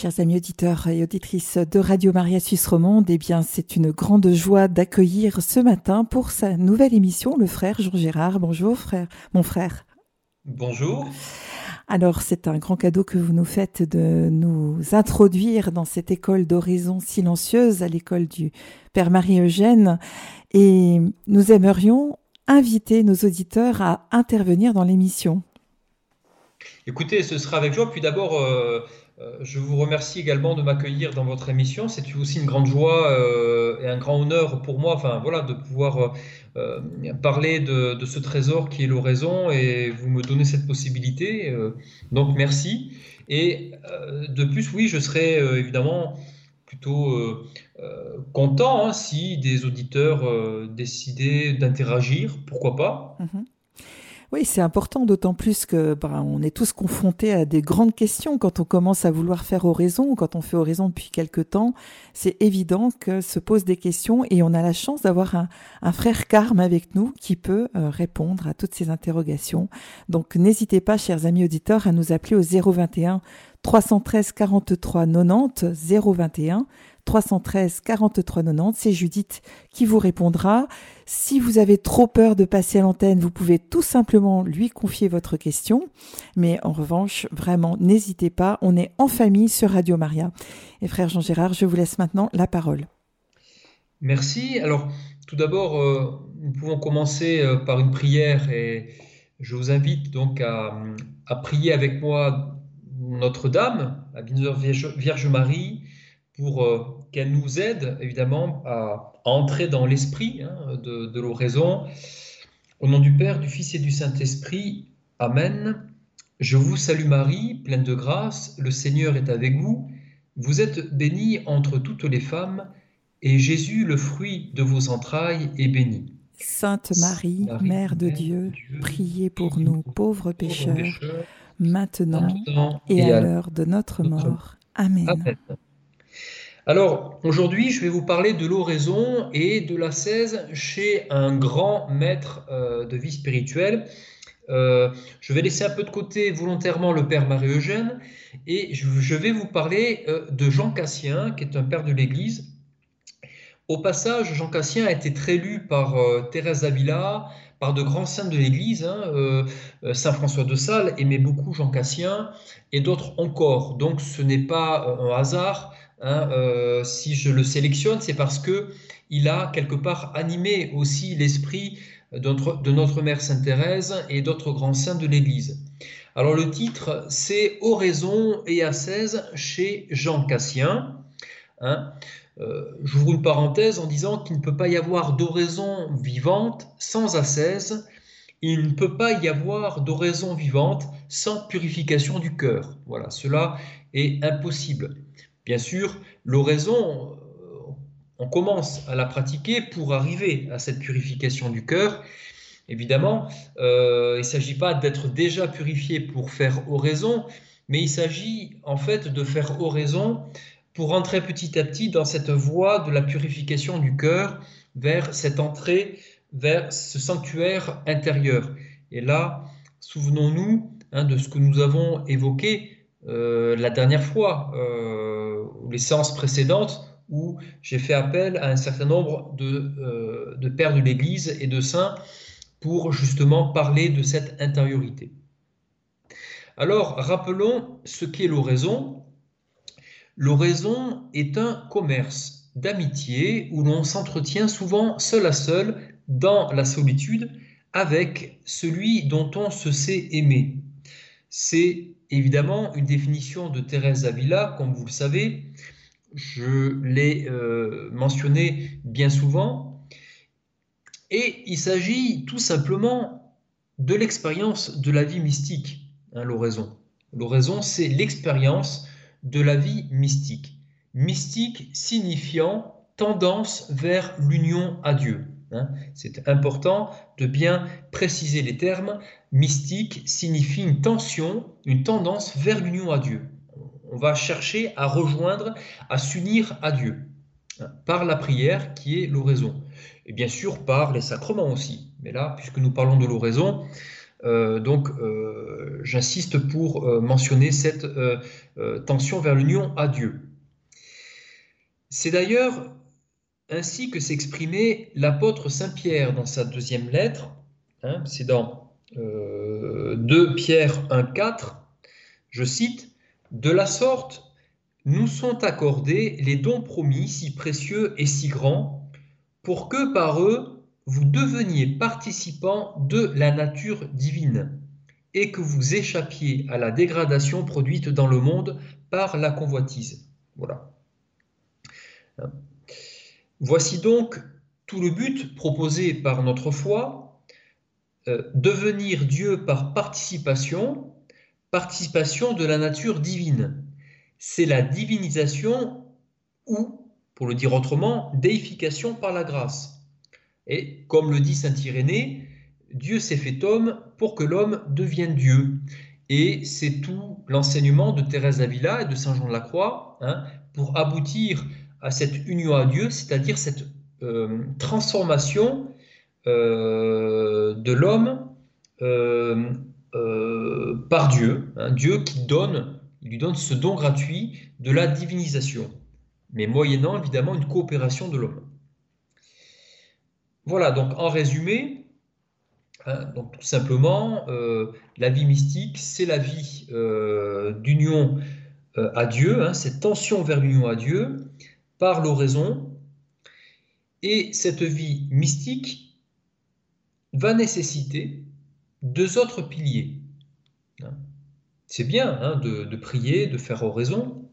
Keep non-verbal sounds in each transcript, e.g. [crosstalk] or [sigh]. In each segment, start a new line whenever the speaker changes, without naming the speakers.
Chers amis auditeurs et auditrices de Radio Maria Suisse Romande, eh bien, c'est une grande joie d'accueillir ce matin pour sa nouvelle émission le frère Jean Gérard. Bonjour frère, mon frère.
Bonjour.
Alors, c'est un grand cadeau que vous nous faites de nous introduire dans cette école d'horizon silencieuse, à l'école du Père Marie-Eugène. Et nous aimerions inviter nos auditeurs à intervenir dans l'émission.
Écoutez, ce sera avec joie. Puis d'abord, euh, je vous remercie également de m'accueillir dans votre émission. C'est aussi une grande joie euh, et un grand honneur pour moi, enfin voilà, de pouvoir euh, parler de, ce trésor qui est l'oraison et vous me donnez cette possibilité. Euh, donc merci. Et euh, de plus, oui, je serais évidemment plutôt content hein, si des auditeurs décidaient d'interagir, pourquoi pas.
Mhm. Oui, c'est important, d'autant plus que bah, on est tous confrontés à des grandes questions quand on commence à vouloir faire oraison, quand on fait oraison depuis quelque temps. C'est évident que se posent des questions et on a la chance d'avoir un, frère Carme avec nous qui peut euh, répondre à toutes ces interrogations. Donc n'hésitez pas, chers amis auditeurs, à nous appeler au 021 313 43 90 021 313 43 90. C'est Judith qui vous répondra. Si vous avez trop peur de passer à l'antenne, vous pouvez tout simplement lui confier votre question. Mais en revanche, vraiment, n'hésitez pas. On est en famille sur Radio Maria. Et frère Jean-Gérard, je vous laisse maintenant la parole.
Merci. Alors, tout d'abord, euh, nous pouvons commencer euh, par une prière et je vous invite donc à, prier avec moi Notre-Dame, la Vierge Marie, pour euh, qu'elle nous aide évidemment à, entrer dans l'esprit hein, de, l'oraison. Au nom du Père, du Fils et du Saint-Esprit, Amen. Je vous salue Marie, pleine de grâce, le Seigneur est avec vous. Vous êtes bénie entre toutes les femmes, et Jésus, le fruit de vos entrailles, est béni.
Sainte Marie, Mère de Dieu, priez pour nous pauvres pécheurs, maintenant, et, à l'heure de notre mort. Amen.
Alors, aujourd'hui, je vais vous parler de l'oraison et de la 16 chez un grand maître euh, de vie spirituelle. Euh, je vais laisser un peu de côté volontairement le père Marie-Eugène et je, vais vous parler euh, de Jean Cassien, qui est un père de l'Église. Au passage, Jean Cassien a été très lu par Thérèse Avila, par de grands saints de l'Église. Hein, Saint François de Sales aimait beaucoup Jean Cassien et d'autres encore. Donc ce n'est pas un hasard Hein, euh, si je le sélectionne, c'est parce que il a quelque part animé aussi l'esprit de notre, Mère Sainte Thérèse et d'autres grands saints de l'Église. Alors le titre, c'est Oraison et ascèse chez Jean Cassien. Hein. Euh, j'ouvre une parenthèse en disant qu'il ne peut pas y avoir d'oraison vivante sans ascèse. Il ne peut pas y avoir d'oraison vivante sans purification du cœur. Voilà, cela est impossible. Bien sûr, l'oraison, euh, on commence à la pratiquer pour arriver à cette purification du cœur. Évidemment, euh, il ne s'agit pas d'être déjà purifié pour faire oraison, mais il s'agit en fait de faire oraison pour entrer petit à petit dans cette voie de la purification du cœur vers cette entrée vers ce sanctuaire intérieur. Et là, souvenons-nous hein, de ce que nous avons évoqué euh, la dernière fois, euh, les séances précédentes, où j'ai fait appel à un certain nombre de, euh, de pères de l'Église et de saints pour justement parler de cette intériorité. Alors, rappelons ce qu'est l'oraison. L'oraison est un commerce d'amitié où l'on s'entretient souvent seul à seul dans la solitude avec celui dont on se sait aimer. C'est évidemment une définition de Thérèse Avila, comme vous le savez. Je l'ai euh, mentionné bien souvent. Et il s'agit tout simplement de l'expérience de la vie mystique, hein, l'oraison. L'oraison, c'est l'expérience de la vie mystique. Mystique signifiant tendance vers l'union à Dieu. Hein. C'est important de bien préciser les termes. Mystique signifie une tension, une tendance vers l'union à Dieu. On va chercher à rejoindre, à s'unir à Dieu hein, par la prière qui est l'oraison. Et bien sûr par les sacrements aussi. Mais là, puisque nous parlons de l'oraison, donc, j'insiste pour mentionner cette tension vers l'union à Dieu. C'est d'ailleurs ainsi que s'exprimait l'apôtre Saint Pierre dans sa deuxième lettre. Hein, c'est dans 2 Pierre 1,4. Je cite De la sorte, nous sont accordés les dons promis, si précieux et si grands, pour que par eux vous deveniez participants de la nature divine, et que vous échappiez à la dégradation produite dans le monde par la convoitise. Voilà. Voici donc tout le but proposé par notre foi, euh, devenir Dieu par participation, participation de la nature divine c'est la divinisation ou, pour le dire autrement, déification par la grâce. Et comme le dit Saint Irénée, Dieu s'est fait homme pour que l'homme devienne Dieu. Et c'est tout l'enseignement de Thérèse d'Avila et de Saint Jean de la Croix hein, pour aboutir à cette union à Dieu, c'est-à-dire cette euh, transformation euh, de l'homme euh, par Dieu, hein, Dieu qui donne il lui donne ce don gratuit de la divinisation, mais moyennant évidemment une coopération de l'homme. Voilà, donc en résumé, hein, donc tout simplement, la vie mystique, c'est la vie d'union à Dieu, hein, cette tension vers l'union à Dieu par l'oraison, et cette vie mystique va nécessiter deux autres piliers. Hein. C'est bien hein, de, prier, de faire oraison,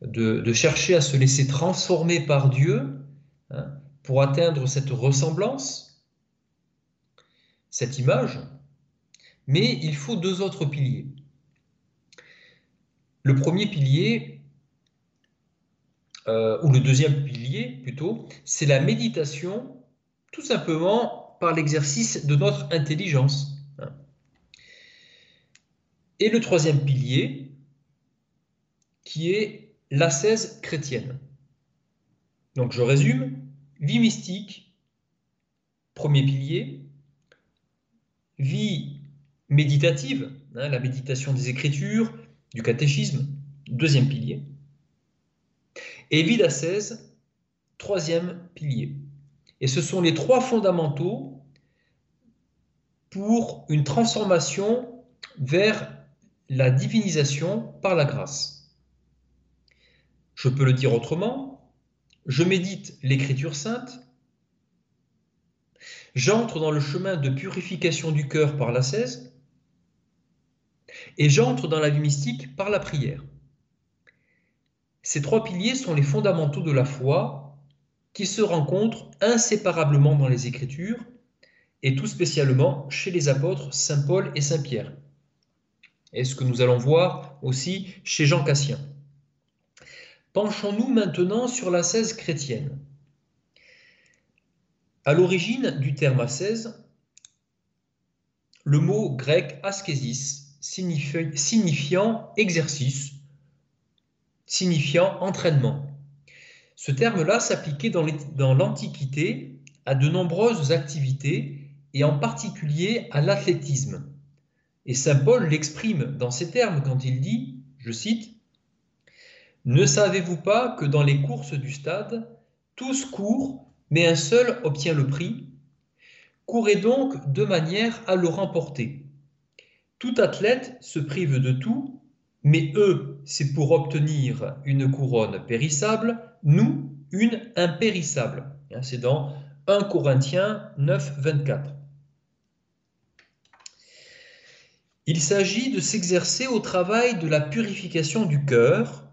de, chercher à se laisser transformer par Dieu hein, pour atteindre cette ressemblance, cette image, mais il faut deux autres piliers. Le premier pilier, euh, ou le deuxième pilier plutôt, c'est la méditation, tout simplement par l'exercice de notre intelligence. Et le troisième pilier, qui est l'ascèse chrétienne. Donc je résume, vie mystique, premier pilier, vie méditative, hein, la méditation des Écritures, du catéchisme, deuxième pilier, et d'ascèse, troisième pilier. Et ce sont les trois fondamentaux pour une transformation vers la divinisation par la grâce. Je peux le dire autrement, je médite l'écriture sainte, j'entre dans le chemin de purification du cœur par l'ascèse, et j'entre dans la vie mystique par la prière. Ces trois piliers sont les fondamentaux de la foi qui se rencontrent inséparablement dans les Écritures et tout spécialement chez les apôtres Saint Paul et Saint Pierre et ce que nous allons voir aussi chez Jean Cassien. Penchons-nous maintenant sur l'ascèse chrétienne. À l'origine du terme ascèse, le mot grec askésis, signifiant exercice, signifiant entraînement. Ce terme-là s'appliquait dans l'Antiquité à de nombreuses activités et en particulier à l'athlétisme. Et Saint Paul l'exprime dans ces termes quand il dit, je cite, Ne savez-vous pas que dans les courses du stade, tous courent, mais un seul obtient le prix? Courez donc de manière à le remporter. Tout athlète se prive de tout, mais eux, c'est pour obtenir une couronne périssable, nous, une impérissable. C'est dans 1 Corinthiens 9, 24. Il s'agit de s'exercer au travail de la purification du cœur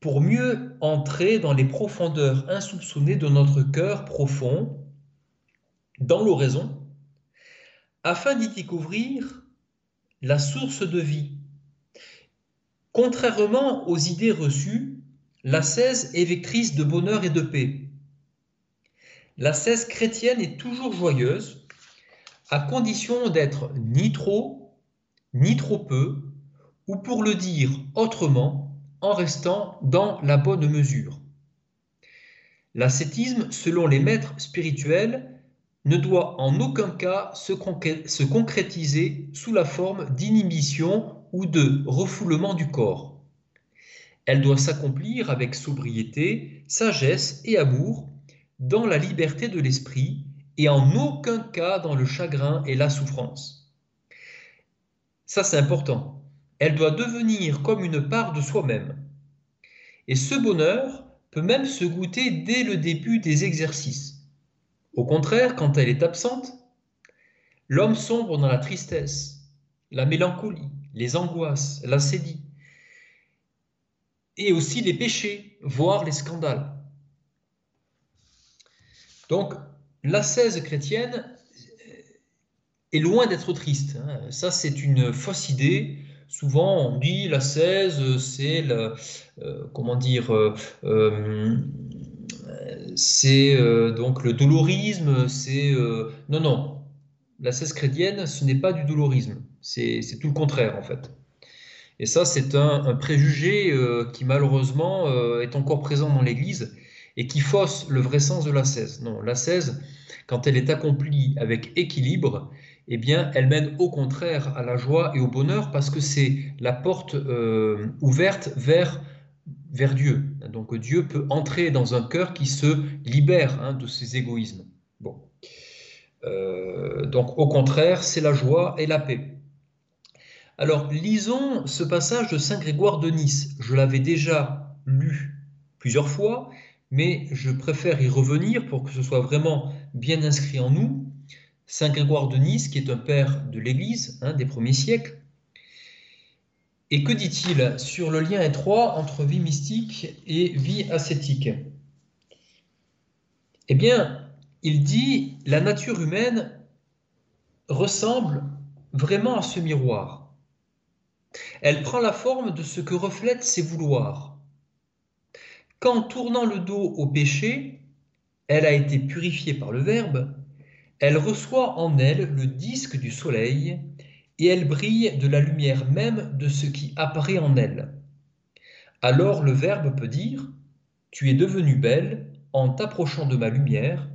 pour mieux entrer dans les profondeurs insoupçonnées de notre cœur profond, dans l'oraison, afin d'y découvrir la source de vie. Contrairement aux idées reçues, l'ascèse est vectrice de bonheur et de paix. L'ascèse chrétienne est toujours joyeuse, à condition d'être ni trop ni trop peu, ou pour le dire autrement, en restant dans la bonne mesure. L'ascétisme, selon les maîtres spirituels, ne doit en aucun cas se, se concrétiser sous la forme d'inhibition ou de refoulement du corps. Elle doit s'accomplir avec sobriété, sagesse et amour, dans la liberté de l'esprit et en aucun cas dans le chagrin et la souffrance. Ça, c'est important. Elle doit devenir comme une part de soi-même. Et ce bonheur peut même se goûter dès le début des exercices. Au contraire, quand elle est absente, l'homme sombre dans la tristesse, la mélancolie, les angoisses, la sédie, et aussi les péchés, voire les scandales. Donc, l'ascèse chrétienne est loin d'être triste. Hein. Ça, c'est une fausse idée. Souvent, on dit l'ascèse, c'est euh, comment dire, euh, euh, c'est donc le dolorisme. C'est non, non. L'ascèse chrétienne, ce n'est pas du dolorisme. C'est tout le contraire en fait. Et ça, c'est un, préjugé qui malheureusement est encore présent dans l'Église et qui fausse le vrai sens de l'ascèse. Non, l'ascèse, quand elle est accomplie avec équilibre, eh bien, elle mène au contraire à la joie et au bonheur parce que c'est la porte euh, ouverte vers, vers Dieu. Donc Dieu peut entrer dans un cœur qui se libère hein, de ses égoïsmes. Euh, donc au contraire, c'est la joie et la paix. Alors lisons ce passage de Saint Grégoire de Nice. Je l'avais déjà lu plusieurs fois, mais je préfère y revenir pour que ce soit vraiment bien inscrit en nous. Saint Grégoire de Nice, qui est un père de l'Église hein, des premiers siècles. Et que dit-il sur le lien étroit entre vie mystique et vie ascétique? Eh bien, il dit la nature humaine ressemble vraiment à ce miroir. Elle prend la forme de ce que reflètent ses vouloirs. Qu'en tournant le dos au péché, elle a été purifiée par le Verbe, elle reçoit en elle le disque du soleil et elle brille de la lumière même de ce qui apparaît en elle. Alors le Verbe peut dire Tu es devenue belle en t'approchant de ma lumière,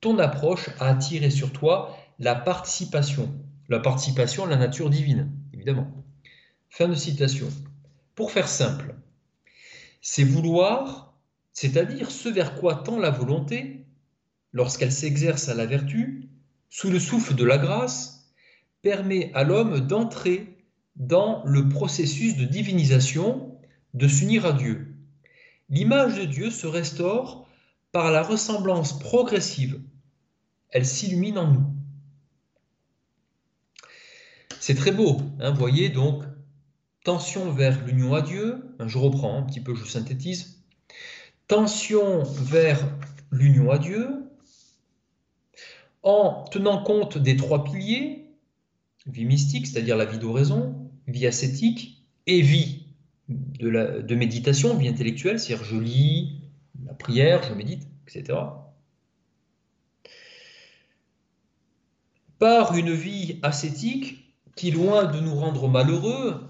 ton approche a attiré sur toi la participation, la participation à la nature divine, évidemment. Fin de citation. Pour faire simple, c'est vouloir, c'est-à-dire ce vers quoi tend la volonté, lorsqu'elle s'exerce à la vertu, sous le souffle de la grâce, permet à l'homme d'entrer dans le processus de divinisation, de s'unir à Dieu. L'image de Dieu se restaure par la ressemblance progressive. Elle s'illumine en nous. C'est très beau, hein, voyez donc, tension vers l'union à Dieu, je reprends un petit peu, je synthétise, tension vers l'union à Dieu, en tenant compte des trois piliers, vie mystique, c'est-à-dire la vie d'oraison, vie ascétique et vie de, de méditation, vie intellectuelle, c'est-à-dire je lis, la prière, je médite, etc. Par une vie ascétique qui, loin de nous rendre malheureux,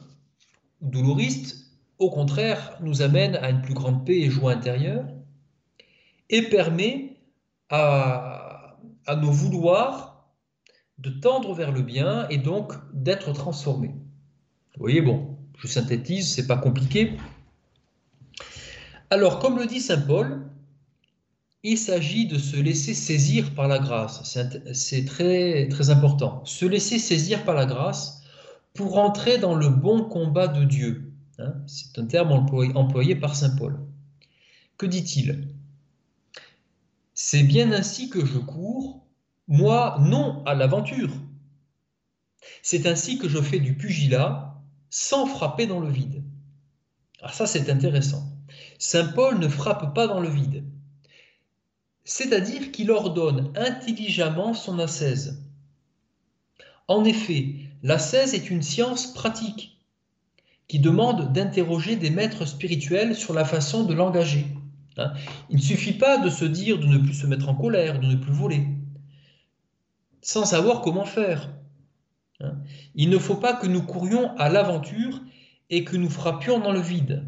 doulouristes, au contraire, nous amène à une plus grande paix et joie intérieure et permet à, à nos vouloirs de tendre vers le bien et donc d'être transformés. Vous voyez, bon, je synthétise, c'est pas compliqué. Alors, comme le dit saint Paul, il s'agit de se laisser saisir par la grâce. C'est très, important. Se laisser saisir par la grâce pour entrer dans le bon combat de Dieu. Hein. c'est un terme employé par saint Paul. Que dit-il? C'est bien ainsi que je cours, moi non à l'aventure. C'est ainsi que je fais du pugilat sans frapper dans le vide. Ah ça c'est intéressant. Saint Paul ne frappe pas dans le vide. C'est-à-dire qu'il ordonne intelligemment son ascèse. En effet, l'ascèse est une science pratique qui demande d'interroger des maîtres spirituels sur la façon de l'engager. Hein? Il ne suffit pas de se dire de ne plus se mettre en colère, de ne plus voler, sans savoir comment faire. Hein? Il ne faut pas que nous courions à l'aventure et que nous frappions dans le vide.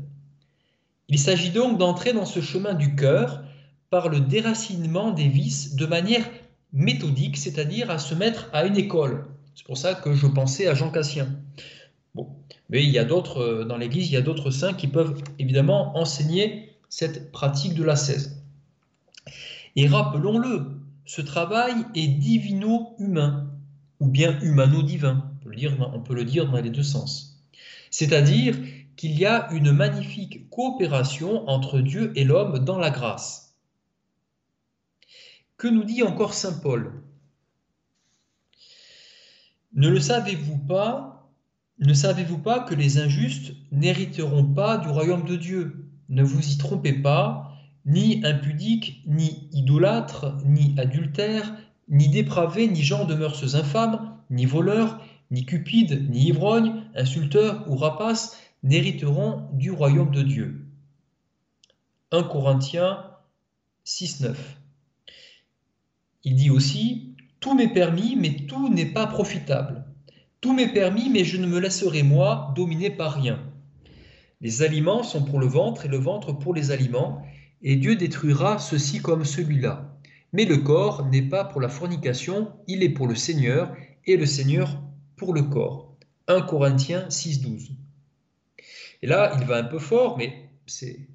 Il s'agit donc d'entrer dans ce chemin du cœur par le déracinement des vices de manière méthodique, c'est-à-dire à se mettre à une école. C'est pour ça que je pensais à Jean Cassien. Bon, mais il y a d'autres, euh, dans l'Église, il y a d'autres saints qui peuvent évidemment enseigner cette pratique de la l'ascèse. Et rappelons-le, ce travail est divino-humain, ou bien humano-divin, on peut le dire dans les deux sens. C'est-à-dire qu'il y a une magnifique coopération entre Dieu et l'homme dans la grâce. Que nous dit encore Saint Paul? Ne le savez-vous pas Ne savez-vous pas que les injustes n'hériteront pas du royaume de Dieu? Ne vous y trompez pas, ni impudiques, ni idolâtres, ni adultères, ni dépravés, ni gens de mœurs infâmes, ni voleurs, ni cupides, ni ivrognes, insulteurs ou rapaces n'hériteront du royaume de Dieu. 1 Corinthiens 6, 9. Il dit aussi Tout m'est permis, mais tout n'est pas profitable. Tout m'est permis, mais je ne me laisserai, moi, dominer par rien. Les aliments sont pour le ventre et le ventre pour les aliments, et Dieu détruira ceci comme celui-là. Mais le corps n'est pas pour la fornication, il est pour le Seigneur, et le Seigneur pour le corps. 1 Corinthiens 6, 12. Et là, il va un peu fort, mais c'est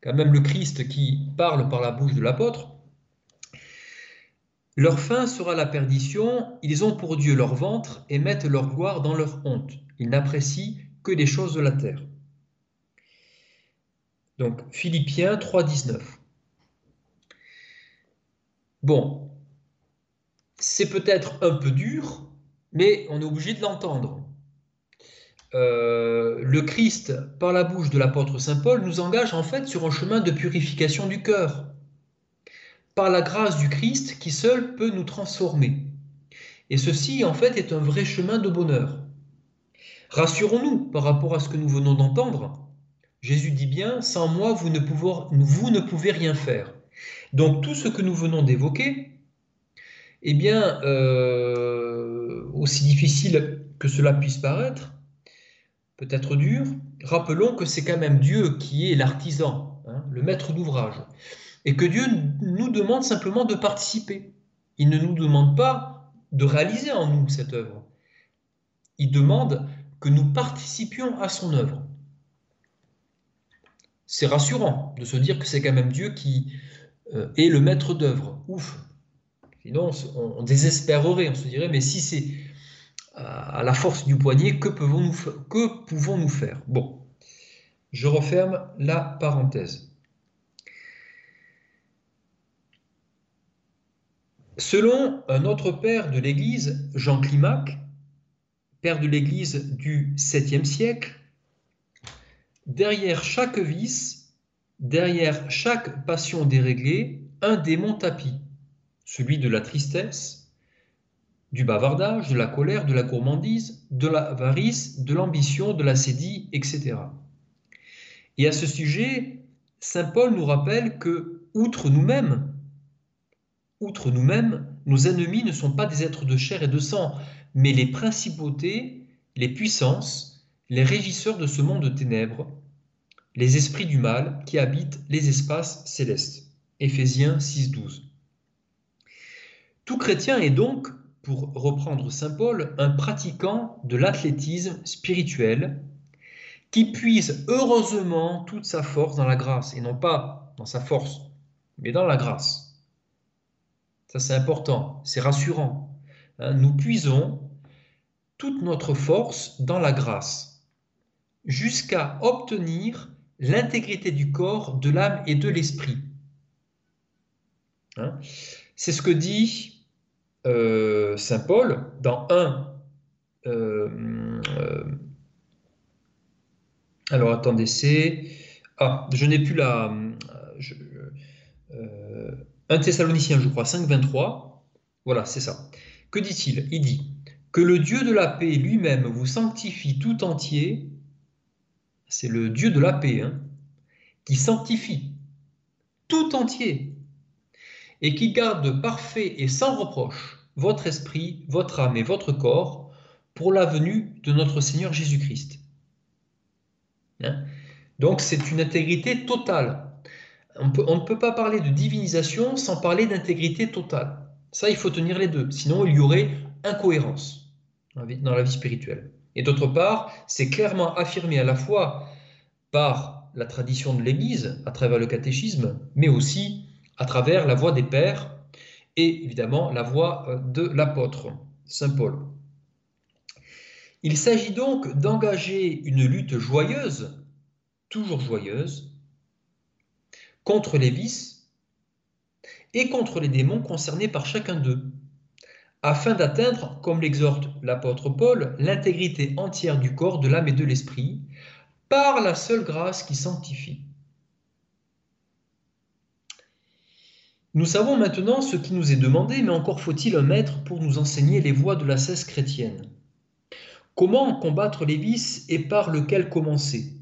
quand même le Christ qui parle par la bouche de l'apôtre. Leur fin sera la perdition, ils ont pour Dieu leur ventre et mettent leur gloire dans leur honte. Ils n'apprécient que les choses de la terre. Donc Philippiens 3.19. Bon, c'est peut-être un peu dur, mais on est obligé de l'entendre. Euh, le Christ, par la bouche de l'apôtre Saint Paul, nous engage en fait sur un chemin de purification du cœur, par la grâce du Christ qui seul peut nous transformer. Et ceci, en fait, est un vrai chemin de bonheur. Rassurons-nous par rapport à ce que nous venons d'entendre. Jésus dit bien, sans moi, vous ne, pouvez, rien faire. Donc tout ce que nous venons d'évoquer, eh bien, euh, aussi difficile que cela puisse paraître, peut-être dur, rappelons que c'est quand même Dieu qui est l'artisan, hein, le maître d'ouvrage, et que Dieu nous demande simplement de participer. Il ne nous demande pas de réaliser en nous cette œuvre. Il demande que nous participions à son œuvre. C'est rassurant de se dire que c'est quand même Dieu qui euh, est le maître d'œuvre. Ouf. Sinon, on désespérerait, on se dirait, mais si c'est à la force du poignet, que pouvons-nous faire? Bon, je referme la parenthèse. Selon un autre père de l'Église, Jean Climac, père de l'Église du 7e siècle, derrière chaque vice, derrière chaque passion déréglée, un démon tapis, celui de la tristesse, du bavardage, de la colère, de la gourmandise, de l'avarice, de l'ambition, de la sédie, etc. Et à ce sujet, Saint Paul nous rappelle que, outre nous-mêmes, outre nous-mêmes, nos ennemis ne sont pas des êtres de chair et de sang, mais les principautés, les puissances, les régisseurs de ce monde de ténèbres, les esprits du mal qui habitent les espaces célestes. Éphésiens 6.12. Tout chrétien est donc pour reprendre Saint Paul, un pratiquant de l'athlétisme spirituel qui puise heureusement toute sa force dans la grâce, et non pas dans sa force, mais dans la grâce. Ça c'est important, c'est rassurant. Hein. Nous puisons toute notre force dans la grâce, jusqu'à obtenir l'intégrité du corps, de l'âme et de l'esprit. Hein. c'est ce que dit euh, Saint Paul dans un. Euh, euh, alors attendez, c'est. Ah, je n'ai plus la. Je, 1 Thessaloniciens, je crois, 5, 23. Voilà, c'est ça. Que dit-il? Il dit que le Dieu de la paix lui-même vous sanctifie tout entier. C'est le Dieu de la paix hein, qui sanctifie tout entier et qui garde parfait et sans reproche votre esprit, votre âme et votre corps pour la venue de notre Seigneur Jésus-Christ. Hein? Donc c'est une intégrité totale. On, on, ne peut pas parler de divinisation sans parler d'intégrité totale. Ça, il faut tenir les deux. Sinon, il y aurait incohérence dans la vie spirituelle. Et d'autre part, c'est clairement affirmé à la fois par la tradition de l'Église, à travers le catéchisme, mais aussi à travers la voix des pères et évidemment la voix euh, de l'apôtre, Saint Paul. Il s'agit donc d'engager une lutte joyeuse, toujours joyeuse, contre les vices et contre les démons concernés par chacun d'eux, afin d'atteindre, comme l'exhorte l'apôtre Paul, l'intégrité entière du corps, de l'âme et de l'esprit, par la seule grâce qui sanctifie. Nous savons maintenant ce qui nous est demandé, mais encore faut-il un maître pour nous enseigner les voies de la cesse chrétienne. Comment combattre les vices et par lequel commencer?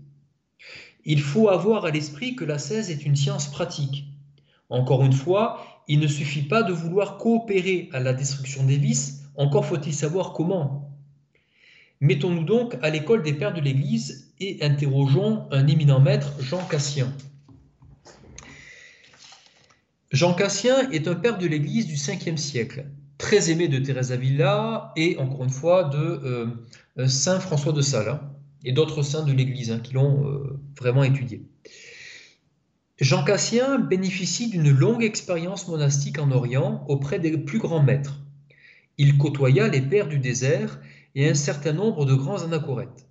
Il faut avoir à l'esprit que la cesse est une science pratique. Encore une fois, il ne suffit pas de vouloir coopérer à la destruction des vices, encore faut-il savoir comment. Mettons-nous donc à l'école des pères de l'Église et interrogeons un éminent maître, Jean Cassien. Jean Cassien est un père de l'Église du 5e siècle, très aimé de Thérèse Avila et encore une fois de euh, euh, Saint François de Sales hein, et d'autres saints de l'Église hein, qui l'ont euh, vraiment étudié. Jean Cassien bénéficie d'une longue expérience monastique en Orient auprès des plus grands maîtres. Il côtoya les pères du désert et un certain nombre de grands anachorètes.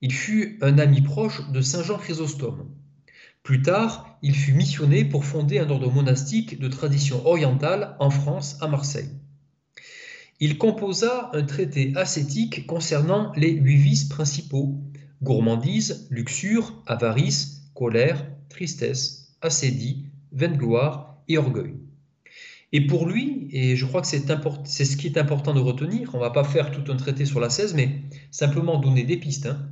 Il fut un ami proche de Saint Jean Chrysostome. Plus tard, il fut missionné pour fonder un ordre monastique de tradition orientale en France, à Marseille. Il composa un traité ascétique concernant les huit vices principaux gourmandise, luxure, avarice, colère, tristesse, assédie, vaine-gloire et orgueil. Et pour lui, et je crois que c'est ce qui est important de retenir, on ne va pas faire tout un traité sur la 16, mais simplement donner des pistes. Hein.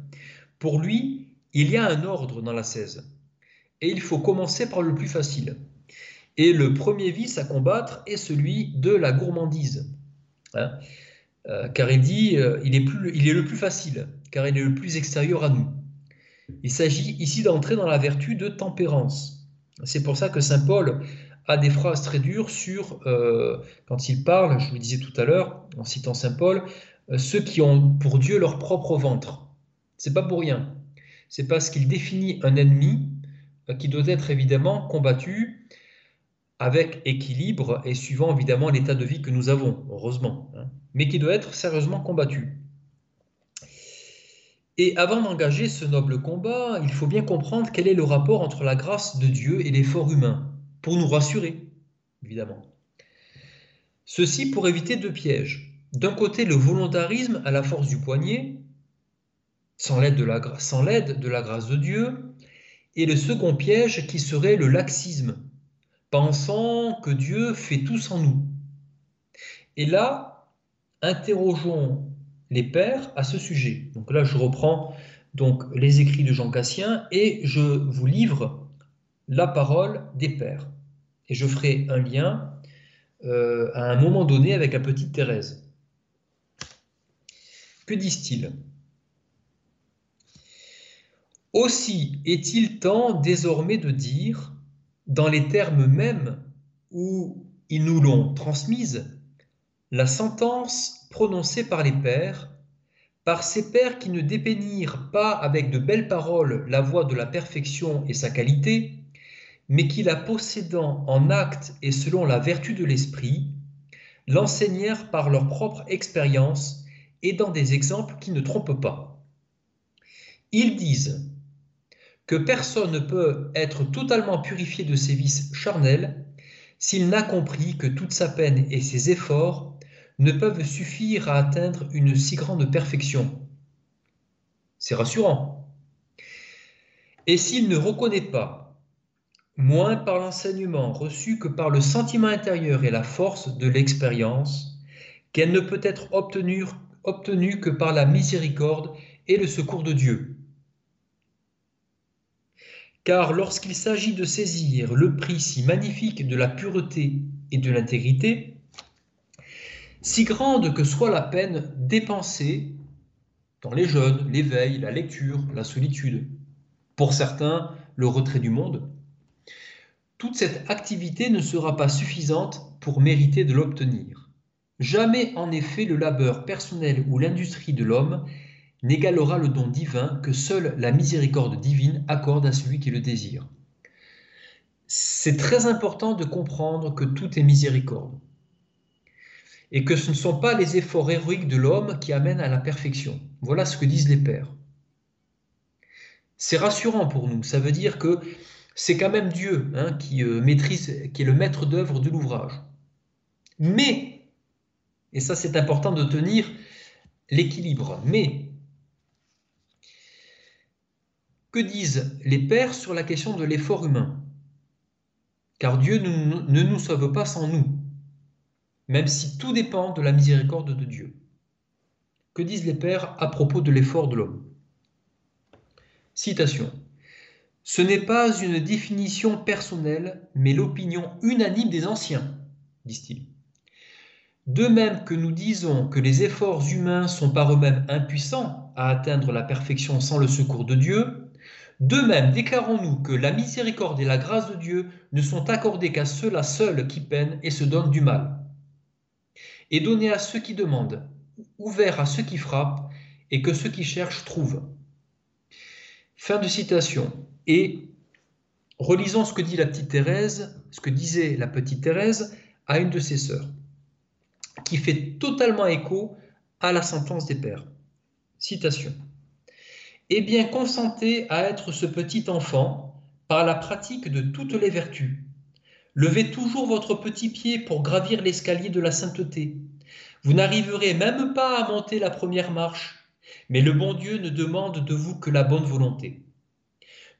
Pour lui, il y a un ordre dans la 16 et il faut commencer par le plus facile. Et le premier vice à combattre est celui de la gourmandise. Hein. Euh, car il dit, euh, il, est le plus facile, car il est le plus extérieur à nous. Il s'agit ici d'entrer dans la vertu de tempérance. C'est pour ça que Saint Paul a des phrases très dures sur, euh, quand il parle, je vous le disais tout à l'heure, en citant Saint Paul, ceux qui ont pour Dieu leur propre ventre. C'est pas pour rien. C'est parce qu'il définit un ennemi qui doit être évidemment combattu avec équilibre et suivant évidemment l'état de vie que nous avons, heureusement, hein, mais qui doit être sérieusement combattu. Et avant d'engager ce noble combat, il faut bien comprendre quel est le rapport entre la grâce de Dieu et l'effort humain, pour nous rassurer, évidemment. Ceci pour éviter deux pièges. D'un côté, le volontarisme à la force du poignet, sans l'aide de, de la grâce de Dieu, et le second piège qui serait le laxisme, pensant que Dieu fait tout sans nous. Et là, interrogeons les pères à ce sujet. Donc là, je reprends donc les écrits de Jean Cassien et je vous livre la parole des pères. Et je ferai un lien euh, à un moment donné avec la petite Thérèse. Que disent-ils? Aussi est-il temps désormais de dire, dans les termes mêmes où ils nous l'ont transmise, la sentence prononcée par les pères, par ces pères qui ne dépeignirent pas avec de belles paroles la voie de la perfection et sa qualité, mais qui la possédant en acte et selon la vertu de l'esprit, l'enseignèrent par leur propre expérience et dans des exemples qui ne trompent pas. Ils disent que personne ne peut être totalement purifié de ses vices charnels s'il n'a compris que toute sa peine et ses efforts ne peuvent suffire à atteindre une si grande perfection. C'est rassurant. Et s'il ne reconnaît pas, moins par l'enseignement reçu que par le sentiment intérieur et la force de l'expérience, qu'elle ne peut être obtenue, obtenue que par la miséricorde et le secours de Dieu. Car lorsqu'il s'agit de saisir le prix si magnifique de la pureté et de l'intégrité, si grande que soit la peine dépensée dans les jeûnes, l'éveil, la lecture, la solitude, pour certains le retrait du monde, toute cette activité ne sera pas suffisante pour mériter de l'obtenir. Jamais en effet le labeur personnel ou l'industrie de l'homme n'égalera le don divin que seule la miséricorde divine accorde à celui qui le désire. C'est très important de comprendre que tout est miséricorde et que ce ne sont pas les efforts héroïques de l'homme qui amènent à la perfection. Voilà ce que disent les pères. C'est rassurant pour nous, ça veut dire que c'est quand même Dieu hein, qui euh, maîtrise, qui est le maître d'œuvre de l'ouvrage. Mais, et ça c'est important de tenir l'équilibre, mais que disent les pères sur la question de l'effort humain? Car Dieu ne nous sauve pas sans nous, même si tout dépend de la miséricorde de Dieu. Que disent les pères à propos de l'effort de l'homme? Citation. Ce n'est pas une définition personnelle, mais l'opinion unanime des anciens, disent-ils. De même que nous disons que les efforts humains sont par eux-mêmes impuissants à atteindre la perfection sans le secours de Dieu, de même, déclarons-nous que la miséricorde et la grâce de Dieu ne sont accordées qu'à ceux-là seuls qui peinent et se donnent du mal, et données à ceux qui demandent, ouverts à ceux qui frappent, et que ceux qui cherchent trouvent. Fin de citation. Et relisons ce que dit la petite Thérèse, ce que disait la petite Thérèse à une de ses sœurs, qui fait totalement écho à la sentence des pères. Citation eh bien consentez à être ce petit enfant par la pratique de toutes les vertus. Levez toujours votre petit pied pour gravir l'escalier de la sainteté. Vous n'arriverez même pas à monter la première marche, mais le bon Dieu ne demande de vous que la bonne volonté.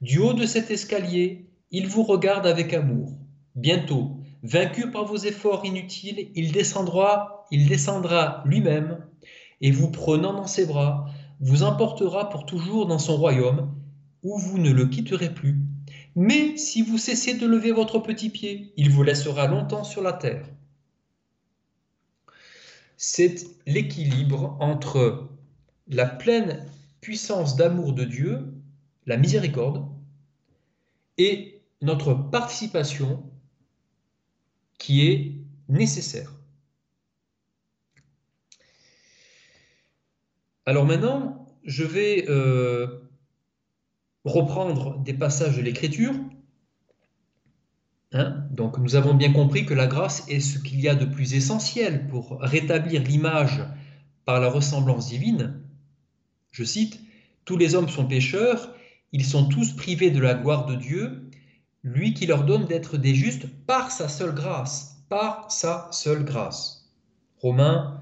Du haut de cet escalier, il vous regarde avec amour. Bientôt, vaincu par vos efforts inutiles, il descendra, il descendra lui-même, et vous prenant dans ses bras, vous emportera pour toujours dans son royaume, où vous ne le quitterez plus. Mais si vous cessez de lever votre petit pied, il vous laissera longtemps sur la terre. C'est l'équilibre entre la pleine puissance d'amour de Dieu, la miséricorde, et notre participation qui est nécessaire. Alors maintenant, je vais euh, reprendre des passages de l'Écriture. Hein. Donc nous avons bien compris que la grâce est ce qu'il y a de plus essentiel pour rétablir l'image par la ressemblance divine. Je cite, Tous les hommes sont pécheurs, ils sont tous privés de la gloire de Dieu, lui qui leur donne d'être des justes par sa seule grâce, par sa seule grâce. Romains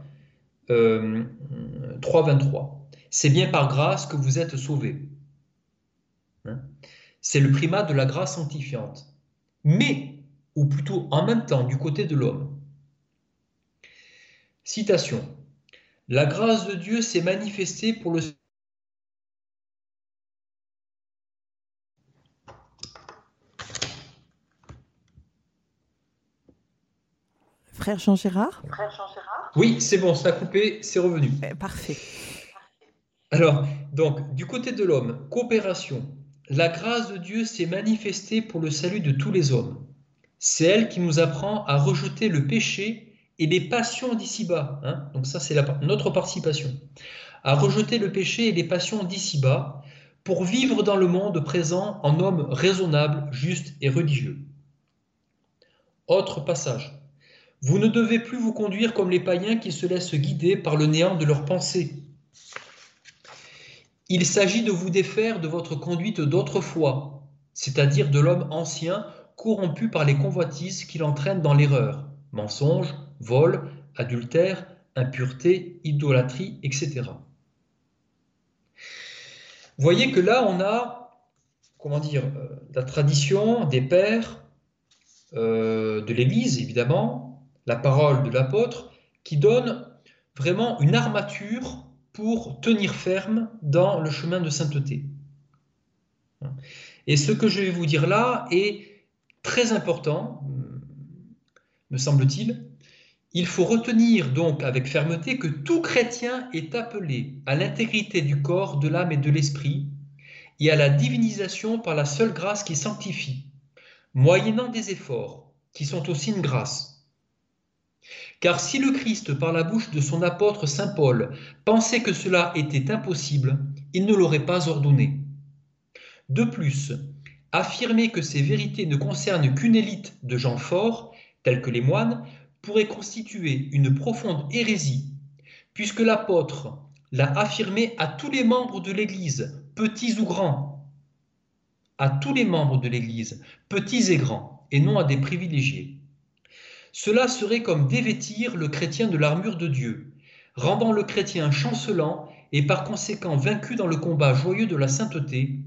3.23. Euh, C'est bien par grâce que vous êtes sauvés. Hein? C'est le primat de la grâce sanctifiante. Mais, ou plutôt en même temps, du côté de l'homme. Citation. La grâce de Dieu s'est manifestée pour le
Frère Jean Gérard
Oui, c'est bon, ça a coupé, c'est revenu.
Eh, parfait.
Alors, donc, du côté de l'homme, coopération. La grâce de Dieu s'est manifestée pour le salut de tous les hommes. C'est elle qui nous apprend à rejeter le péché et les passions d'ici-bas. Hein. donc ça, c'est notre participation. À rejeter le péché et les passions d'ici-bas pour vivre dans le monde présent en homme raisonnable, juste et religieux. Autre passage. Vous ne devez plus vous conduire comme les païens qui se laissent guider par le néant de leurs pensées. Il s'agit de vous défaire de votre conduite d'autrefois, c'est-à-dire de l'homme ancien corrompu par les convoitises qui l'entraînent dans l'erreur, mensonge, vol, adultère, impureté, idolâtrie, etc. Voyez que là, on a, comment dire, euh, la tradition des pères, euh, de l'Église, évidemment, la parole de l'apôtre, qui donne vraiment une armature pour tenir ferme dans le chemin de sainteté. Et ce que je vais vous dire là est très important, me semble-t-il. Il faut retenir donc avec fermeté que tout chrétien est appelé à l'intégrité du corps, de l'âme et de l'esprit, et à la divinisation par la seule grâce qui sanctifie, moyennant des efforts, qui sont aussi une grâce. Car si le Christ, par la bouche de son apôtre Saint Paul, pensait que cela était impossible, il ne l'aurait pas ordonné. De plus, affirmer que ces vérités ne concernent qu'une élite de gens forts, tels que les moines, pourrait constituer une profonde hérésie, puisque l'apôtre l'a affirmé à tous les membres de l'Église, petits ou grands, à tous les membres de l'Église, petits et grands, et non à des privilégiés. Cela serait comme dévêtir le chrétien de l'armure de Dieu, rendant le chrétien chancelant et par conséquent vaincu dans le combat joyeux de la sainteté,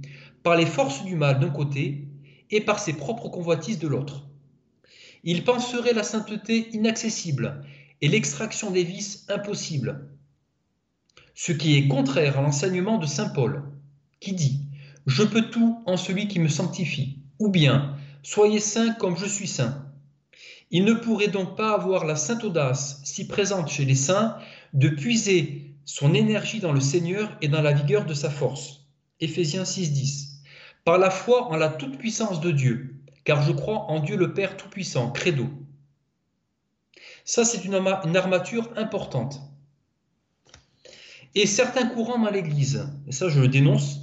par les forces du mal d'un côté et par ses propres convoitises de l'autre. Il penserait la sainteté inaccessible et l'extraction des vices impossible, ce qui est contraire à l'enseignement de Saint Paul, qui dit ⁇ Je peux tout en celui qui me sanctifie ⁇ ou bien ⁇ Soyez saints comme je suis saint ⁇ Il ne pourrait donc pas avoir la sainte audace, si présente chez les saints, de puiser son énergie dans le Seigneur et dans la vigueur de sa force. Éphésiens 6.10 par la foi en la toute-puissance de Dieu, car je crois en Dieu le Père Tout-Puissant, credo. Ça, c'est une, armature importante. Et certains courants dans l'Église, et ça je le dénonce,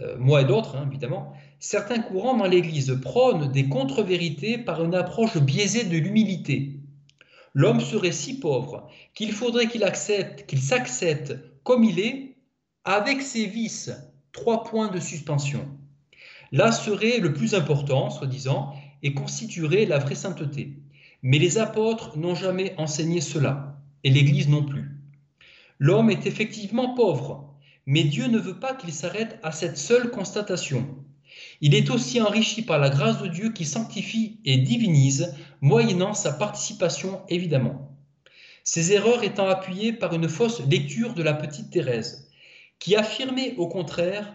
euh, moi et d'autres hein, évidemment, certains courants dans l'Église prônent des contre-vérités par une approche biaisée de l'humilité. L'homme serait si pauvre qu'il faudrait qu'il accepte, qu'il s'accepte comme il est, avec ses vices, trois points de suspension. Là serait le plus important, soi-disant, et constituerait la vraie sainteté. Mais les apôtres n'ont jamais enseigné cela, et l'Église non plus. L'homme est effectivement pauvre, mais Dieu ne veut pas qu'il s'arrête à cette seule constatation. Il est aussi enrichi par la grâce de Dieu qui sanctifie et divinise, moyennant sa participation évidemment. Ces erreurs étant appuyées par une fausse lecture de la petite Thérèse, qui affirmait au contraire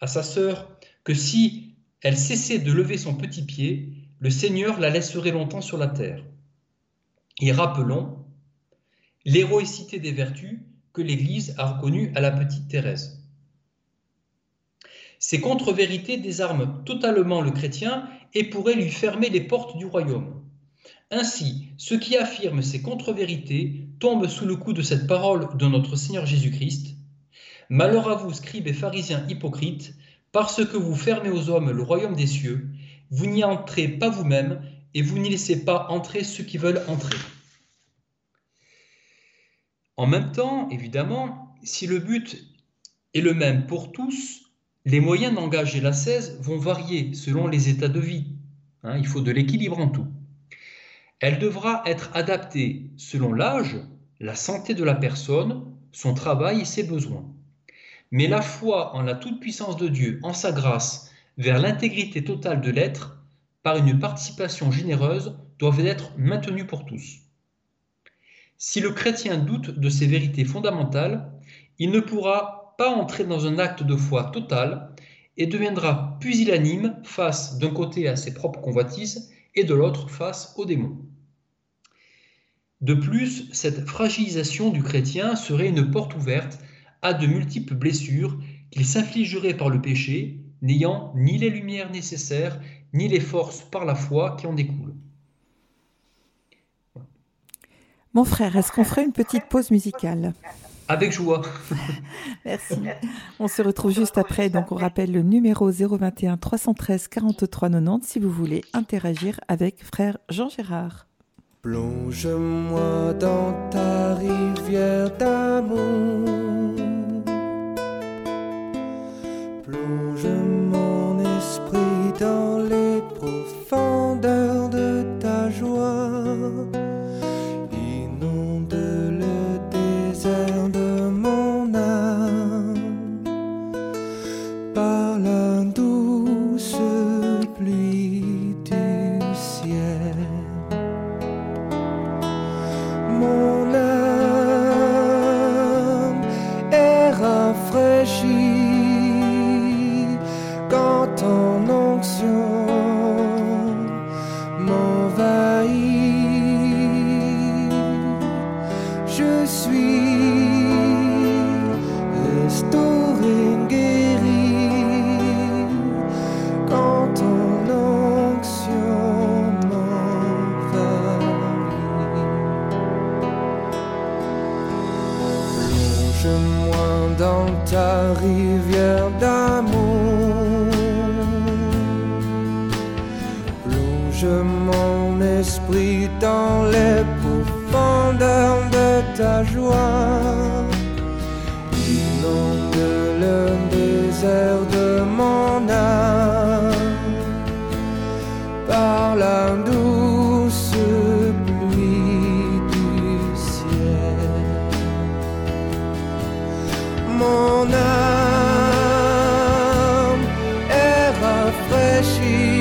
à sa sœur que si elle cessait de lever son petit pied, le Seigneur la laisserait longtemps sur la terre. Et rappelons l'héroïcité des vertus que l'Église a reconnue à la petite Thérèse. Ces contre-vérités désarment totalement le chrétien et pourraient lui fermer les portes du royaume. Ainsi, ceux qui affirment ces contre-vérités tombent sous le coup de cette parole de notre Seigneur Jésus-Christ. Malheur à vous, scribes et pharisiens hypocrites, parce que vous fermez aux hommes le royaume des cieux, vous n'y entrez pas vous-même et vous n'y laissez pas entrer ceux qui veulent entrer. En même temps, évidemment, si le but est le même pour tous, les moyens d'engager la 16 vont varier selon les états de vie. Hein, il faut de l'équilibre en tout. Elle devra être adaptée selon l'âge, la santé de la personne, son travail et ses besoins. Mais la foi en la toute-puissance de Dieu, en sa grâce, vers l'intégrité totale de l'être, par une participation généreuse, doivent être maintenues pour tous. Si le chrétien doute de ces vérités fondamentales, il ne pourra pas entrer dans un acte de foi total et deviendra pusillanime face d'un côté à ses propres convoitises et de l'autre face aux démons. De plus, cette fragilisation du chrétien serait une porte ouverte a de multiples blessures qu'il s'infligerait par le péché, n'ayant ni les lumières nécessaires, ni les forces par la foi qui en découlent.
Mon frère, est-ce qu'on ferait une petite pause musicale?
Avec joie. [laughs]
Merci. On se retrouve juste après. Donc, on rappelle le numéro 021 313 43 90 si vous voulez interagir avec frère Jean Gérard.
Plonge-moi dans ta rivière d'amour she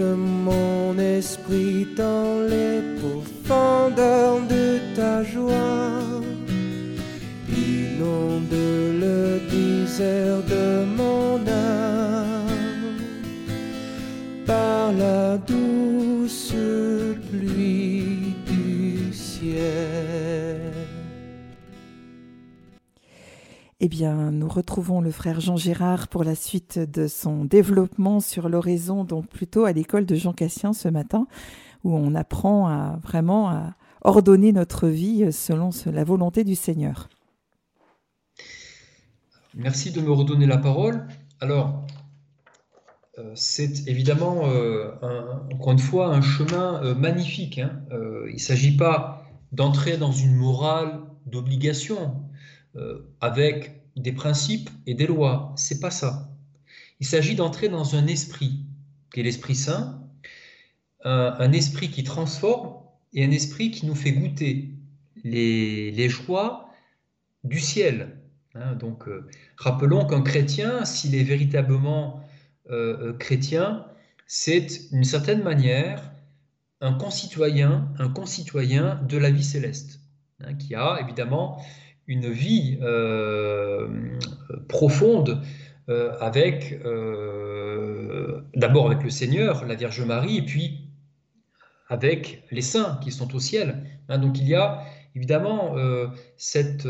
Mon esprit dans les profondeurs de ta joie. Inonde le désert de
bien, nous retrouvons le frère Jean Gérard pour la suite de son développement sur l'oraison, donc plutôt à l'école de Jean Cassien ce matin, où on apprend à vraiment à ordonner notre vie selon la volonté du Seigneur.
Merci de me redonner la parole. Alors, euh, c'est évidemment, euh, encore une fois, un chemin euh, magnifique. hein. Il ne s'agit pas d'entrer dans une morale d'obligation avec des principes et des lois. C'est pas ça. Il s'agit d'entrer dans un esprit, qui est l'Esprit Saint, un, esprit qui transforme et un esprit qui nous fait goûter les, les joies du ciel. hein. donc, euh, Rappelons qu'un chrétien, s'il est véritablement euh, euh, chrétien, c'est d'une certaine manière un concitoyen, un concitoyen de la vie céleste, hein, qui a évidemment une vie euh, profonde euh, avec euh, d'abord avec le Seigneur, la Vierge Marie, et puis avec les saints qui sont au ciel. hein. donc il y a évidemment cette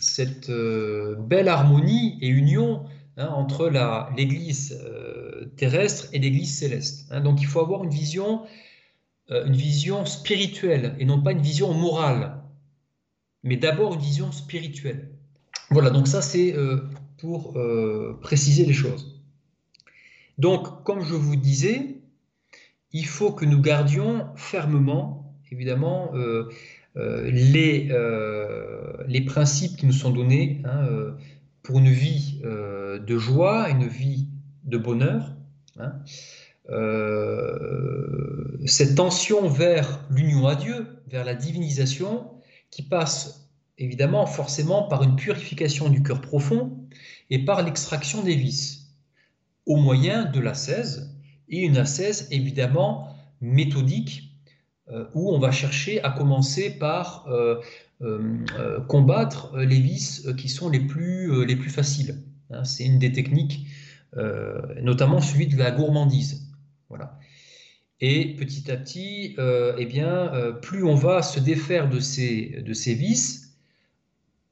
cette belle harmonie et union hein, entre l'Église terrestre et l'Église céleste. hein. donc il faut avoir une vision, une vision spirituelle et non pas une vision morale, mais d'abord une vision spirituelle. Voilà, donc ça c'est euh, pour euh, préciser les choses. Donc, comme je vous disais, il faut que nous gardions fermement, évidemment, euh, les, les principes qui nous sont donnés hein, pour une vie de joie, une vie de bonheur. hein. Cette tension vers l'union à Dieu, vers la divinisation, qui passe évidemment forcément par une purification du cœur profond et par l'extraction des vices, au moyen de l'ascèse, et une ascèse évidemment méthodique, euh, où on va chercher à commencer par euh, euh, combattre les vices qui sont les plus, les plus faciles. Hein, c'est une des techniques, notamment celui de la gourmandise. Voilà. Et petit à petit, eh bien, plus on va se défaire de ces, de ces vices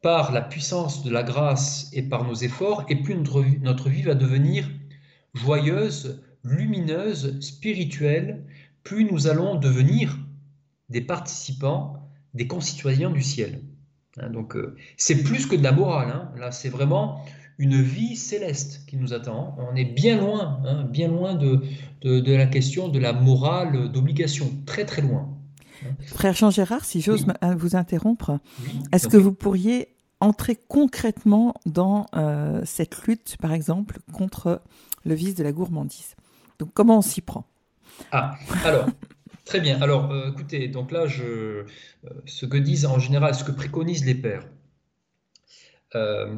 par la puissance de la grâce et par nos efforts, et plus notre, notre vie va devenir joyeuse, lumineuse, spirituelle, plus nous allons devenir des participants, des concitoyens du ciel. Hein, donc euh, c'est plus que de la morale, hein. là c'est vraiment une vie céleste qui nous attend. On est bien loin, hein, bien loin de, de, la question de la morale d'obligation, très très loin.
Frère Jean-Gérard, si j'ose vous interrompre, est-ce que vous pourriez entrer concrètement dans euh, cette lutte, par exemple, contre le vice de la gourmandise? Donc comment on s'y prend?
Ah, alors, Très bien. Alors, euh, écoutez, donc là, je, euh, ce que disent en général, ce que préconisent les pères. Euh,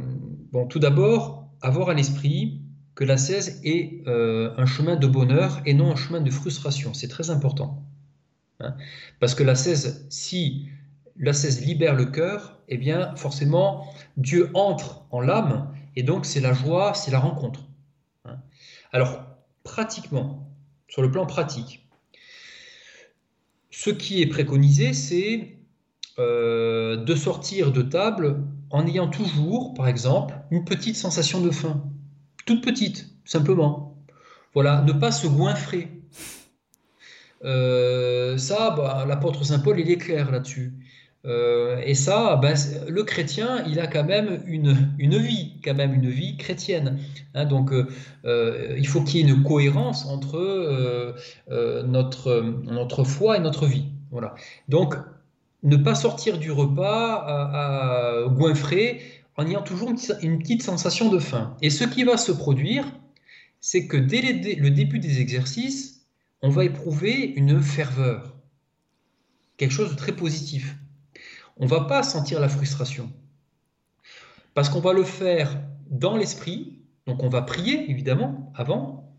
bon, tout d'abord, avoir à l'esprit que la l'ascèse est un chemin de bonheur et non un chemin de frustration. C'est très important. Hein. Parce que la l'ascèse, si la l'ascèse libère le cœur, eh bien, forcément, Dieu entre en l'âme et donc c'est la joie, c'est la rencontre. Hein. Alors, pratiquement, sur le plan pratique, ce qui est préconisé, c'est euh, de sortir de table en ayant toujours, par exemple, une petite sensation de faim. Toute petite, simplement. Voilà, ne pas se goinfrer. Euh, ça, bah, l'apôtre Saint Paul, il est clair là-dessus. Euh, et ça, ben, le chrétien, il a quand même une, une vie, quand même une vie chrétienne. Hein. donc, euh, il faut qu'il y ait une cohérence entre euh, notre, notre foi et notre vie. Voilà. Donc, ne pas sortir du repas à, goinfrer en ayant toujours une, petite sensation de faim. Et ce qui va se produire, c'est que dès le début des exercices, on va éprouver une ferveur, quelque chose de très positif on ne va pas sentir la frustration. Parce qu'on va le faire dans l'esprit, donc on va prier évidemment avant,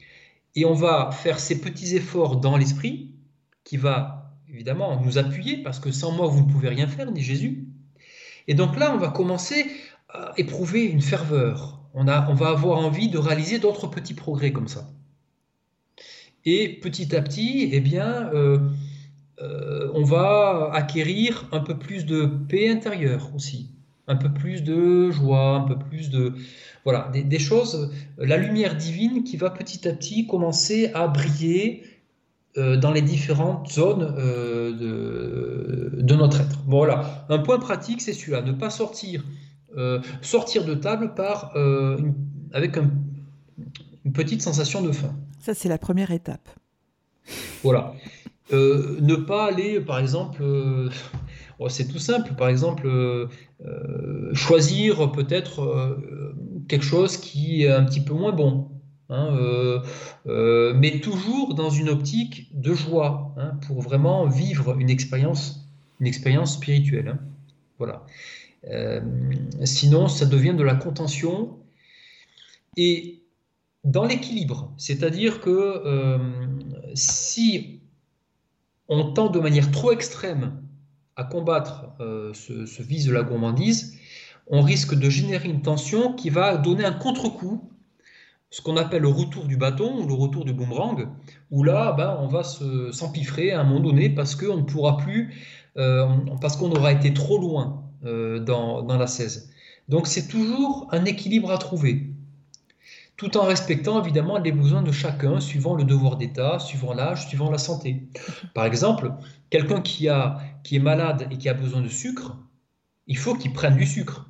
et on va faire ces petits efforts dans l'esprit qui va évidemment nous appuyer, parce que sans moi vous ne pouvez rien faire, dit Jésus. Et donc là, on va commencer à éprouver une ferveur. On, a, on va avoir envie de réaliser d'autres petits progrès comme ça. Et petit à petit, eh bien, euh, euh, on va acquérir un peu plus de paix intérieure aussi, un peu plus de joie, un peu plus de... Voilà, des, choses, la lumière divine qui va petit à petit commencer à briller dans les différentes zones euh, de, notre être. voilà, un point pratique, c'est celui-là, ne pas sortir, sortir de table par, avec une petite sensation de faim.
Ça, c'est la première étape.
Voilà. Euh, ne pas aller, par exemple, euh, oh, c'est tout simple, par exemple, euh, choisir peut-être quelque chose qui est un petit peu moins bon. Hein, mais toujours dans une optique de joie, hein, pour vraiment vivre une expérience, une expérience spirituelle. Hein. voilà. sinon, ça devient de la contention. Et dans l'équilibre, c'est-à-dire que si on tend de manière trop extrême à combattre euh, ce, vice de la gourmandise, on risque de générer une tension qui va donner un contre-coup, ce qu'on appelle le retour du bâton ou le retour du boomerang, où là, ben, on va s'empiffrer à un moment donné parce qu'on ne pourra plus, euh, parce qu'on aura été trop loin euh, dans, la 16. Donc c'est toujours un équilibre à trouver tout en respectant évidemment les besoins de chacun, suivant le devoir d'État, suivant l'âge, suivant la santé. Par exemple, quelqu'un qui, qui est malade et qui a besoin de sucre, il faut qu'il prenne du sucre.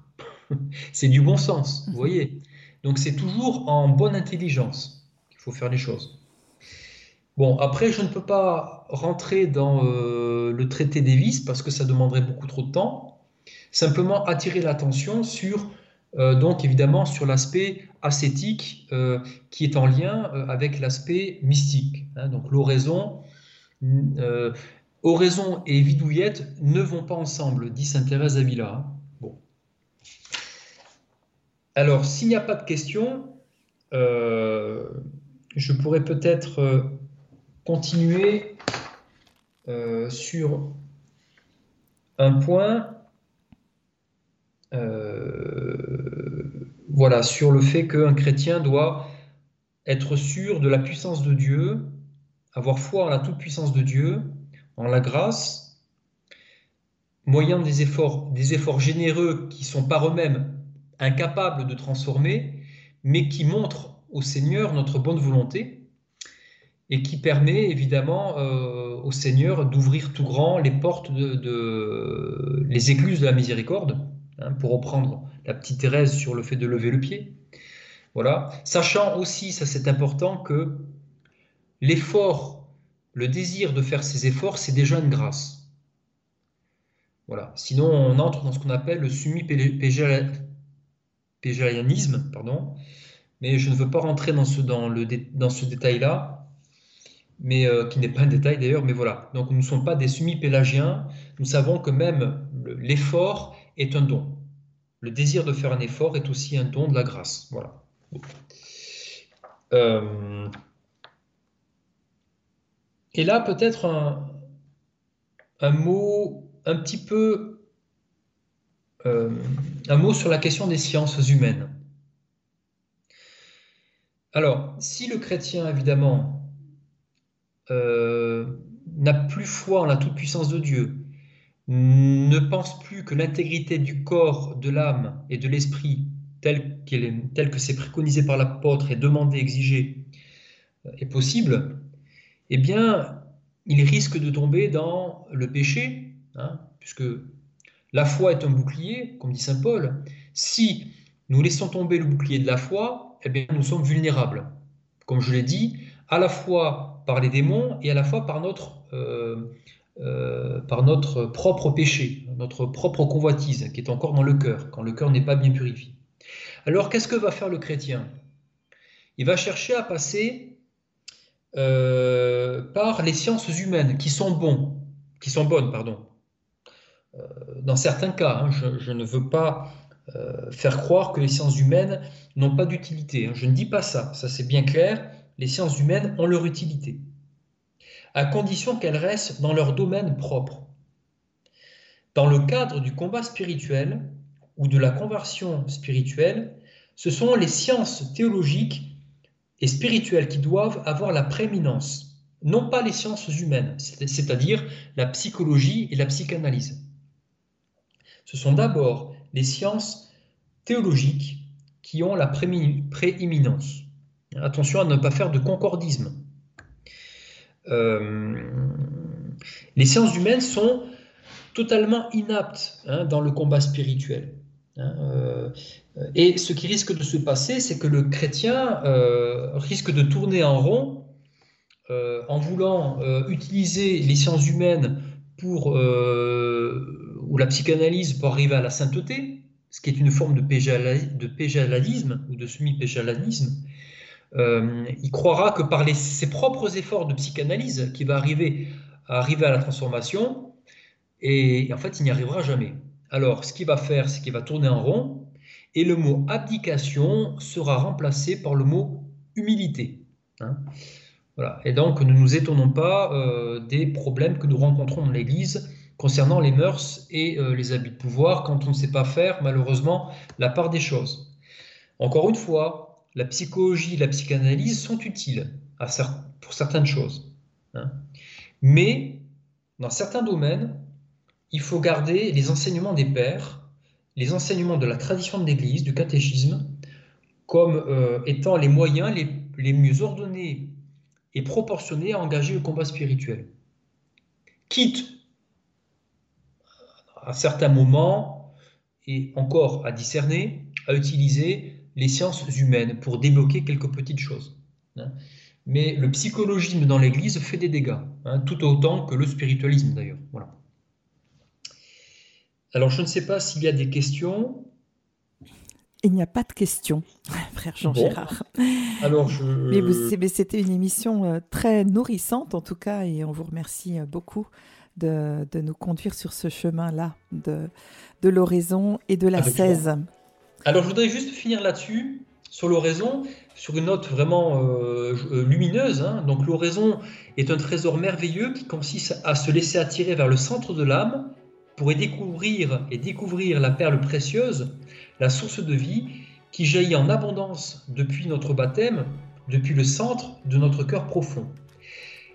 [laughs] c'est du bon sens, vous voyez. Donc c'est toujours en bonne intelligence qu'il faut faire les choses. Bon, après, je ne peux pas rentrer dans euh, le traité des vices parce que ça demanderait beaucoup trop de temps. Simplement attirer l'attention sur euh, donc évidemment sur l'aspect ascétique euh, qui est en lien avec l'aspect mystique. Hein. donc l'oraison, oraison et vidouillette ne vont pas ensemble, dit Sainte Thérèse d'Avila. Alors s'il n'y a pas de questions, je pourrais peut-être continuer sur un point euh, voilà, sur le fait qu'un chrétien doit être sûr de la puissance de Dieu avoir foi en la toute-puissance de Dieu, en la grâce, moyen des efforts généreux qui sont par eux-mêmes incapables de transformer, mais qui montrent au Seigneur notre bonne volonté et qui permet évidemment euh, au Seigneur d'ouvrir tout grand les portes de, les écluses de la miséricorde, hein, pour reprendre la petite Thérèse sur le fait de lever le pied. Voilà, sachant aussi, ça c'est important, que l'effort, le désir de faire ces efforts, c'est déjà une grâce. Voilà. Sinon, on entre dans ce qu'on appelle le sumi-pégérianisme, pardon. Mais je ne veux pas rentrer dans ce, dans le, dans ce détail-là, mais euh, qui n'est pas un détail d'ailleurs. Mais voilà. Donc, nous ne sommes pas des sumi-pélagiens. Nous savons que même l'effort est un don. Le désir de faire un effort est aussi un don de la grâce. Voilà. Euh, et là, peut-être un, mot un petit peu, euh, un mot sur la question des sciences humaines. Alors, si le chrétien, évidemment, euh, n'a plus foi en la toute-puissance de Dieu, ne pense plus que l'intégrité du corps, de l'âme et de l'esprit, tel, tel que c'est préconisé par l'apôtre et demandé, exigé, euh, est possible, eh bien, il risque de tomber dans le péché, hein, puisque la foi est un bouclier, comme dit saint Paul. Si nous laissons tomber le bouclier de la foi, eh bien, nous sommes vulnérables. Comme je l'ai dit, à la fois par les démons et à la fois par notre, euh, euh, par notre propre péché, notre propre convoitise qui est encore dans le cœur, quand le cœur n'est pas bien purifié. Alors, qu'est-ce que va faire le chrétien? Il va chercher à passer euh, par les sciences humaines qui sont bons, qui sont bonnes, pardon. Euh, dans certains cas, hein, je, ne veux pas euh, faire croire que les sciences humaines n'ont pas d'utilité. Hein. je ne dis pas ça, ça c'est bien clair. Les sciences humaines ont leur utilité, à condition qu'elles restent dans leur domaine propre. Dans le cadre du combat spirituel ou de la conversion spirituelle, ce sont les sciences théologiques et spirituelles qui doivent avoir la prééminence, non pas les sciences humaines, c'est-à-dire la psychologie et la psychanalyse. Ce sont d'abord les sciences théologiques qui ont la prééminence. Attention à ne pas faire de concordisme. Euh, les sciences humaines sont totalement inaptes hein, dans le combat spirituel. Hein, euh, et ce qui risque de se passer, c'est que le chrétien euh, risque de tourner en rond en voulant utiliser les sciences humaines pour, ou la psychanalyse pour arriver à la sainteté, ce qui est une forme de, péjalisme ou de semi-péjalanisme. il croira que par ses propres efforts de psychanalyse qu'il va arriver à arriver à la transformation, et en fait il n'y arrivera jamais. Alors, ce qu'il va faire, c'est qu'il va tourner en rond et le mot abdication sera remplacé par le mot humilité. Hein. voilà. Et donc, ne nous étonnons pas euh, des problèmes que nous rencontrons dans l'Église concernant les mœurs et euh, les habits de pouvoir quand on ne sait pas faire, malheureusement, la part des choses. Encore une fois, la psychologie et la psychanalyse sont utiles pour certaines choses. Hein. Mais, dans certains domaines, il faut garder les enseignements des pères, les enseignements de la tradition de l'Église, du catéchisme, comme euh, étant les moyens les, mieux ordonnés et proportionnés à engager le combat spirituel. Quitte à certains moments, et encore à discerner, à utiliser les sciences humaines pour débloquer quelques petites choses. Hein. Mais le psychologisme dans l'Église fait des dégâts, hein, tout autant que le spiritualisme d'ailleurs. Voilà. Alors, je ne sais pas s'il y a des questions.
Il n'y a pas de questions, [laughs] frère Jean-Gérard.
alors, je...
Mais c'était une émission euh, très nourrissante, en tout cas, et on vous remercie euh, beaucoup de, nous conduire sur ce chemin-là de, de l'oraison et de la 16.
Alors, je voudrais juste finir là-dessus, sur l'oraison, sur une note vraiment euh, lumineuse. Hein. Donc, l'oraison est un trésor merveilleux qui consiste à se laisser attirer vers le centre de l'âme pour y découvrir et découvrir la perle précieuse, la source de vie qui jaillit en abondance depuis notre baptême, depuis le centre de notre cœur profond.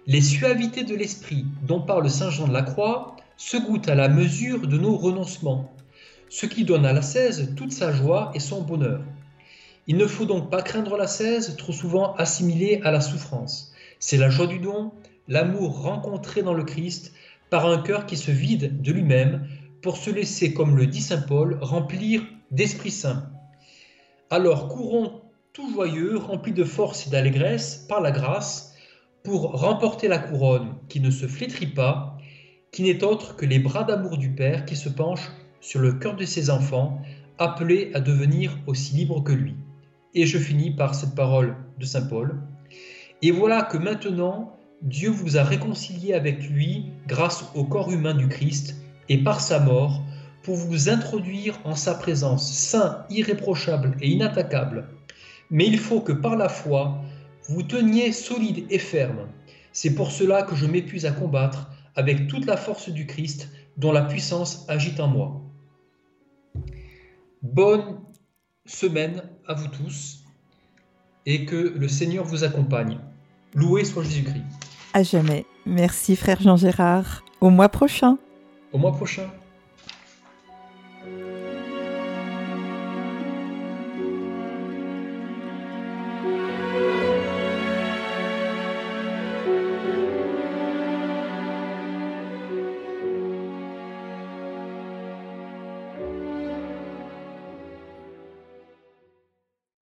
Les suavités de l'esprit dont parle Saint Jean de la Croix se goûtent à la mesure de nos renoncements, ce qui donne à la l'ascèse toute sa joie et son bonheur. Il ne faut donc pas craindre la l'ascèse, trop souvent assimilée à la souffrance. C'est la joie du don, l'amour rencontré dans le Christ par un cœur qui se vide de lui-même pour se laisser, comme le dit Saint Paul, remplir d'Esprit Saint. Alors courons tout joyeux, remplis de force et d'allégresse par la grâce, pour remporter la couronne qui ne se flétrit pas, qui n'est autre que les bras d'amour du Père qui se penchent sur le cœur de ses enfants, appelés à devenir aussi libres que lui. Et je finis par cette parole de Saint Paul. Et voilà que maintenant, Dieu vous a réconcilié avec lui grâce au corps humain du Christ et par sa mort, pour vous introduire en sa présence, saint, irréprochable et inattaquable. Mais il faut que par la foi, vous teniez solide et ferme. C'est pour cela que je m'épuise à combattre avec toute la force du Christ dont la puissance agite en moi. Bonne semaine à vous tous et que le Seigneur vous accompagne. Loué soit Jésus-Christ.
À jamais. Merci frère Jean Gérard. Au mois prochain.
Au mois prochain.